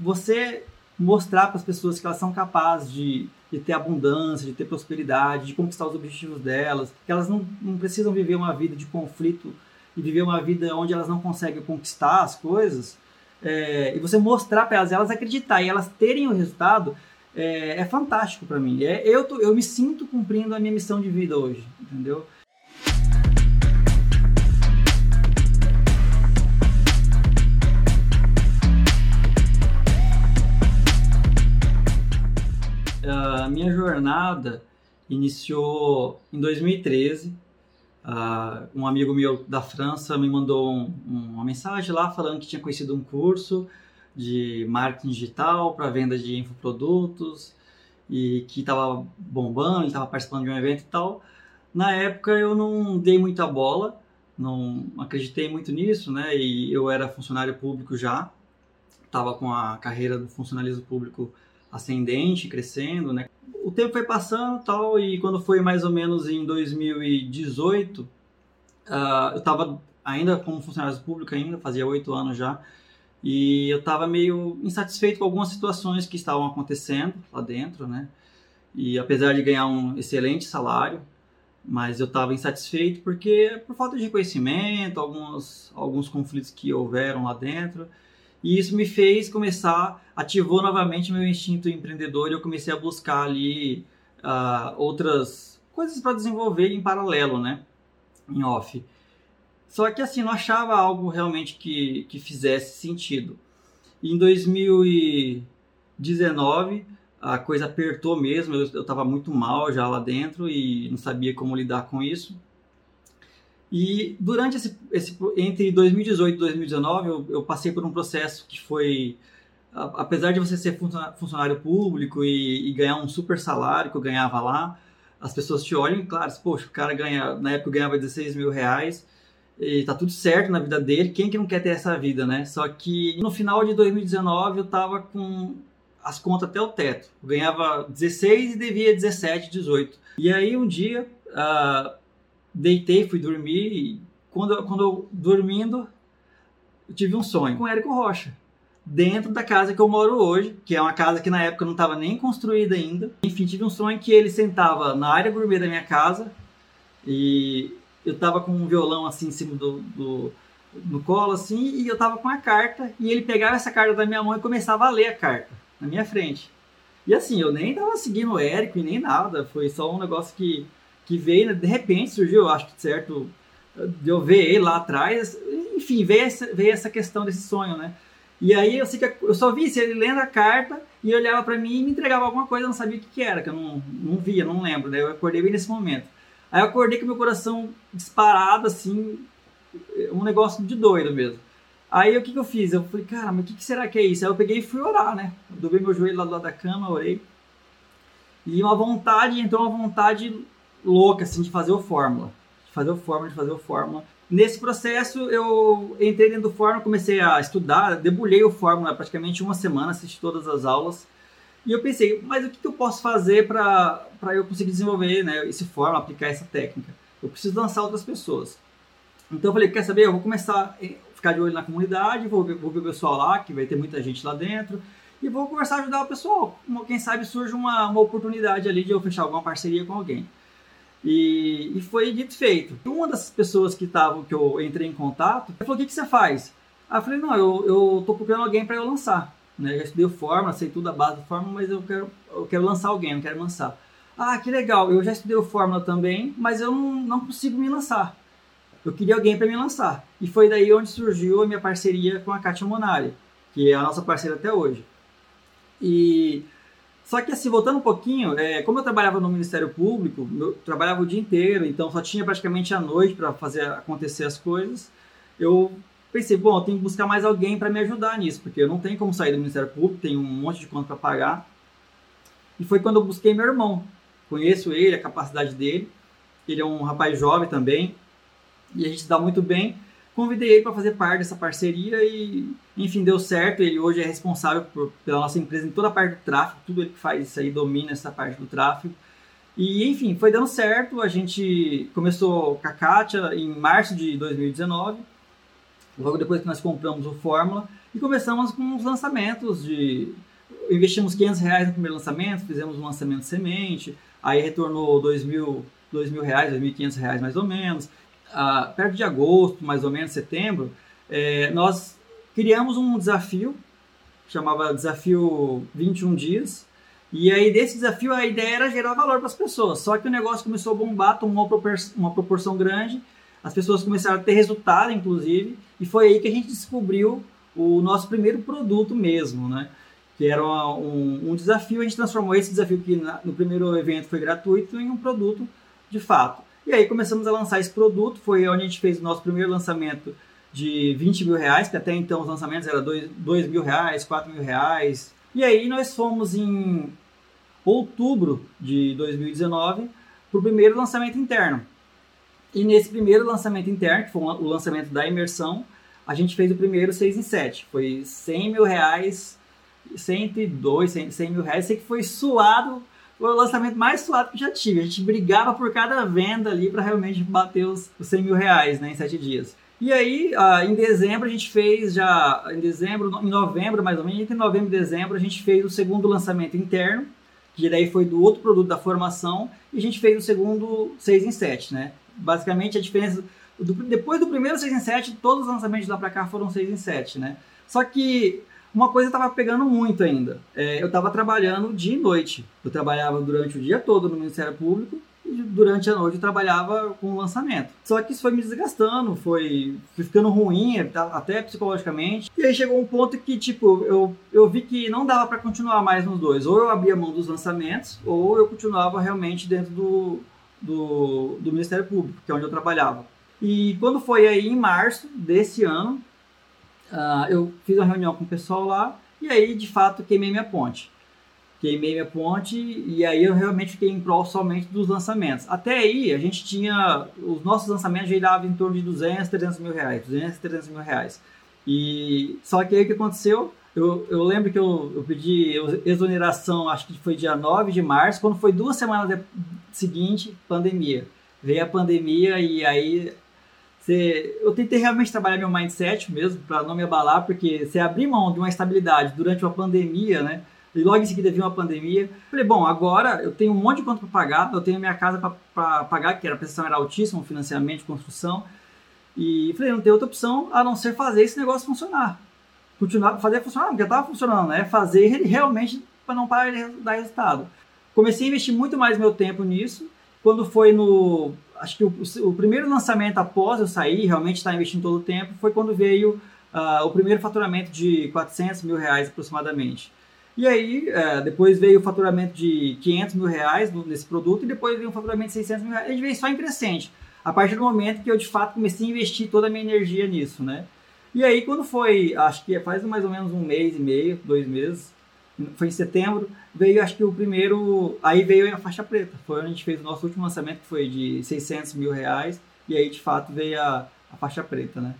Você mostrar para as pessoas que elas são capazes de, de, ter abundância, de ter prosperidade, de conquistar os objetivos delas, que elas não, não precisam viver uma vida de conflito e viver uma vida onde elas não conseguem conquistar as coisas, é, e você mostrar para elas, elas acreditar e elas terem o resultado, é, é fantástico para mim. É, eu, tô, eu me sinto cumprindo a minha missão de vida hoje, entendeu? A minha jornada iniciou em 2013. Uh, um amigo meu da França me mandou um, uma mensagem lá falando que tinha conhecido um curso de marketing digital para venda de infoprodutos e que estava bombando, ele estava participando de um evento e tal. Na época eu não dei muita bola, não acreditei muito nisso, né? E eu era funcionário público já, estava com a carreira do funcionalismo público ascendente, crescendo, né? O tempo foi passando tal, e quando foi mais ou menos em 2018, uh, ah, eu estava ainda como funcionário público ainda, fazia oito anos já, e eu estava meio insatisfeito com algumas situações que estavam acontecendo lá dentro, né? E apesar de ganhar um excelente salário, mas eu estava insatisfeito porque por falta de reconhecimento, alguns alguns conflitos que houveram lá dentro, e isso me fez começar, ativou novamente meu instinto empreendedor e eu comecei a buscar ali uh, outras coisas para desenvolver em paralelo, né? Em off. Só que assim, não achava algo realmente que, que fizesse sentido. E em 2019, a coisa apertou mesmo, eu estava muito mal já lá dentro e não sabia como lidar com isso. E durante esse, esse entre 2018 e 2019, eu, eu, passei por um processo que foi, apesar de você ser funcionário público e, e, ganhar um super salário que eu ganhava lá, as pessoas te olham e, claro, poxa, o cara ganha, na época eu ganhava 16 mil reais, e tá tudo certo na vida dele, quem que não quer ter essa vida, né? Só que no final de 2019 eu tava com as contas até o teto. Eu ganhava 16 e devia 17, 18. E aí um dia, uh, deitei, fui dormir e quando, quando eu dormindo, eu tive um sonho com o Érico Rocha. Dentro da casa que eu moro hoje, que é uma casa que na época não estava nem construída ainda. Enfim, tive um sonho que ele sentava na área gourmet da minha casa e eu tava com um violão assim em cima do, do no colo assim e eu tava com a carta e ele pegava essa carta da minha mão e começava a ler a carta na minha frente. E assim, eu nem tava seguindo o Érico e nem nada, foi só um negócio que que veio, né, de repente surgiu, acho que certo, de eu ver ele lá atrás, enfim, veio essa, veio essa questão desse sonho, né? E aí eu sei que eu só vi ele lendo a carta e olhava para mim e me entregava alguma coisa, eu não sabia o que, que era, que eu não, não via, não lembro, daí eu acordei bem nesse momento. Aí eu acordei com meu coração disparado, assim, um negócio de doido mesmo. Aí o que, que eu fiz? Eu falei, cara, mas o que, que, será que é isso? Aí eu peguei e fui orar, né? Dobrei meu joelho lá do lado da cama, orei. E uma vontade, entrou uma vontade louca assim de fazer o fórmula, de fazer o fórmula, de fazer o fórmula. Nesse processo eu entrei dentro do fórmula, comecei a estudar, debulhei o fórmula praticamente uma semana, assisti todas as aulas. E eu pensei, mas o que, eu posso fazer para eu conseguir desenvolver né, esse fórmula, aplicar essa técnica? Eu preciso lançar outras pessoas. Então eu falei, quer saber? Eu vou começar a ficar de olho na comunidade, vou ver, vou ver o pessoal lá, que vai ter muita gente lá dentro, e vou conversar, ajudar o pessoal. Quem sabe surge uma, uma oportunidade ali de eu fechar alguma parceria com alguém. E, e foi dito feito. Uma das pessoas que estavam, que eu entrei em contato, falou: o que, que você faz? Aí eu falei: não, eu, eu tô procurando alguém para eu lançar. Né? Eu já estudei Fórmula, sei tudo a base do Fórmula, mas eu quero, eu quero lançar alguém, não quero lançar. Ah, que legal, eu já estudei Fórmula também, mas eu não, não consigo me lançar. Eu queria alguém para me lançar. E foi daí onde surgiu a minha parceria com a Kátia Monari, que é a nossa parceira até hoje. E só que assim, voltando um pouquinho, é, como eu trabalhava no Ministério Público, eu trabalhava o dia inteiro, então só tinha praticamente a noite para fazer acontecer as coisas. Eu pensei, bom, eu tenho que buscar mais alguém para me ajudar nisso, porque eu não tenho como sair do Ministério Público, tenho um monte de conta para pagar. E foi quando eu busquei meu irmão. Conheço ele, a capacidade dele. Ele é um rapaz jovem também, e a gente se dá muito bem convidei ele para fazer parte dessa parceria e, enfim, deu certo. Ele hoje é responsável por, pela nossa empresa em toda a parte do tráfego, tudo ele que faz isso aí, domina essa parte do tráfego. E, enfim, foi dando certo. A gente começou com a Kátia em março de 2019, logo depois que nós compramos o Fórmula. e começamos com os lançamentos de investimos 500 reais no primeiro lançamento, fizemos um lançamento semente, aí retornou 2 mil, 2 mil reais, 2.500 reais mais ou menos. Ah, perto de agosto, mais ou menos, setembro, é, nós criamos um desafio, chamava Desafio 21 Dias, e aí desse desafio a ideia era gerar valor para as pessoas, só que o negócio começou a bombar, tomou uma proporção, uma proporção grande, as pessoas começaram a ter resultado, inclusive, e foi aí que a gente descobriu o nosso primeiro produto mesmo, né? que era um, um, desafio, a gente transformou esse desafio que na, no primeiro evento foi gratuito em um produto de fato. E aí começamos a lançar esse produto, foi onde a gente fez o nosso primeiro lançamento de 20 mil reais, que até então os lançamentos eram 2, 2 mil reais, 4 mil reais. E aí nós fomos em outubro de 2019 para o primeiro lançamento interno. E nesse primeiro lançamento interno, que foi o lançamento da imersão, a gente fez o primeiro 6 em 7. Foi 100 mil reais 102, 100 mil reais. Sei que foi suado, o lançamento mais suado que já tive. A gente brigava por cada venda ali para realmente bater os, os 100 mil reais né, em 7 dias. E aí, uh, em dezembro, a gente fez já, em dezembro, em novembro mais ou menos, entre novembro e dezembro, a gente fez o segundo lançamento interno, que daí foi do outro produto da formação, e a gente fez o segundo 6 em 7, né? Basicamente, a diferença, do, depois do primeiro 6 em 7, todos os lançamentos lá para cá foram 6 em 7, né? Só que uma coisa estava pegando muito ainda. É, eu estava trabalhando dia e noite. Eu trabalhava durante o dia todo no Ministério Público e durante a noite eu trabalhava com o lançamento. Só que isso foi me desgastando, foi, foi ficando ruim, até psicologicamente. E aí chegou um ponto que, tipo, eu, eu vi que não dava para continuar mais nos dois. Ou eu abria mão dos lançamentos, ou eu continuava realmente dentro do, do, do Ministério Público, que é onde eu trabalhava. E quando foi aí em março desse ano, uh, eu fiz uma reunião com o pessoal lá e aí de fato queimei minha ponte. Queimei minha ponte e aí eu realmente fiquei em prol somente dos lançamentos. Até aí a gente tinha, os nossos lançamentos giravam em torno de 200, 300 mil reais, 200, 300 mil reais. E só que aí o que aconteceu? Eu, eu lembro que eu, eu pedi exoneração, acho que foi dia 9 de março, quando foi duas semanas de, seguinte, pandemia. Veio a pandemia e aí eu tentei realmente trabalhar meu mindset mesmo, para não me abalar, porque você abrir mão de uma estabilidade durante uma pandemia, né? E logo em seguida veio uma pandemia. Falei, bom, agora eu tenho um monte de conta para pagar, eu tenho minha casa para pagar, que era, a prestação era altíssima, financiamento, construção. E falei, não tem outra opção a não ser fazer esse negócio funcionar. Continuar, fazer funcionar, porque estava funcionando, né? Fazer ele realmente para não parar de dar resultado. Comecei a investir muito mais meu tempo nisso. Quando foi no acho que o, o, primeiro lançamento após eu sair, realmente estar tá investindo todo o tempo, foi quando veio uh, o primeiro faturamento de 400 mil reais aproximadamente. E aí, uh, depois veio o faturamento de 500 mil reais nesse produto e depois veio o faturamento de 600 mil reais. A veio só em crescente. A partir do momento que eu, de fato, comecei a investir toda a minha energia nisso, né? E aí, quando foi, acho que faz mais ou menos um mês e meio, dois meses, foi em setembro, veio acho que o primeiro, aí veio a faixa preta, foi onde a gente fez o nosso último lançamento, que foi de 600 mil reais, e aí de fato veio a, a faixa preta, né?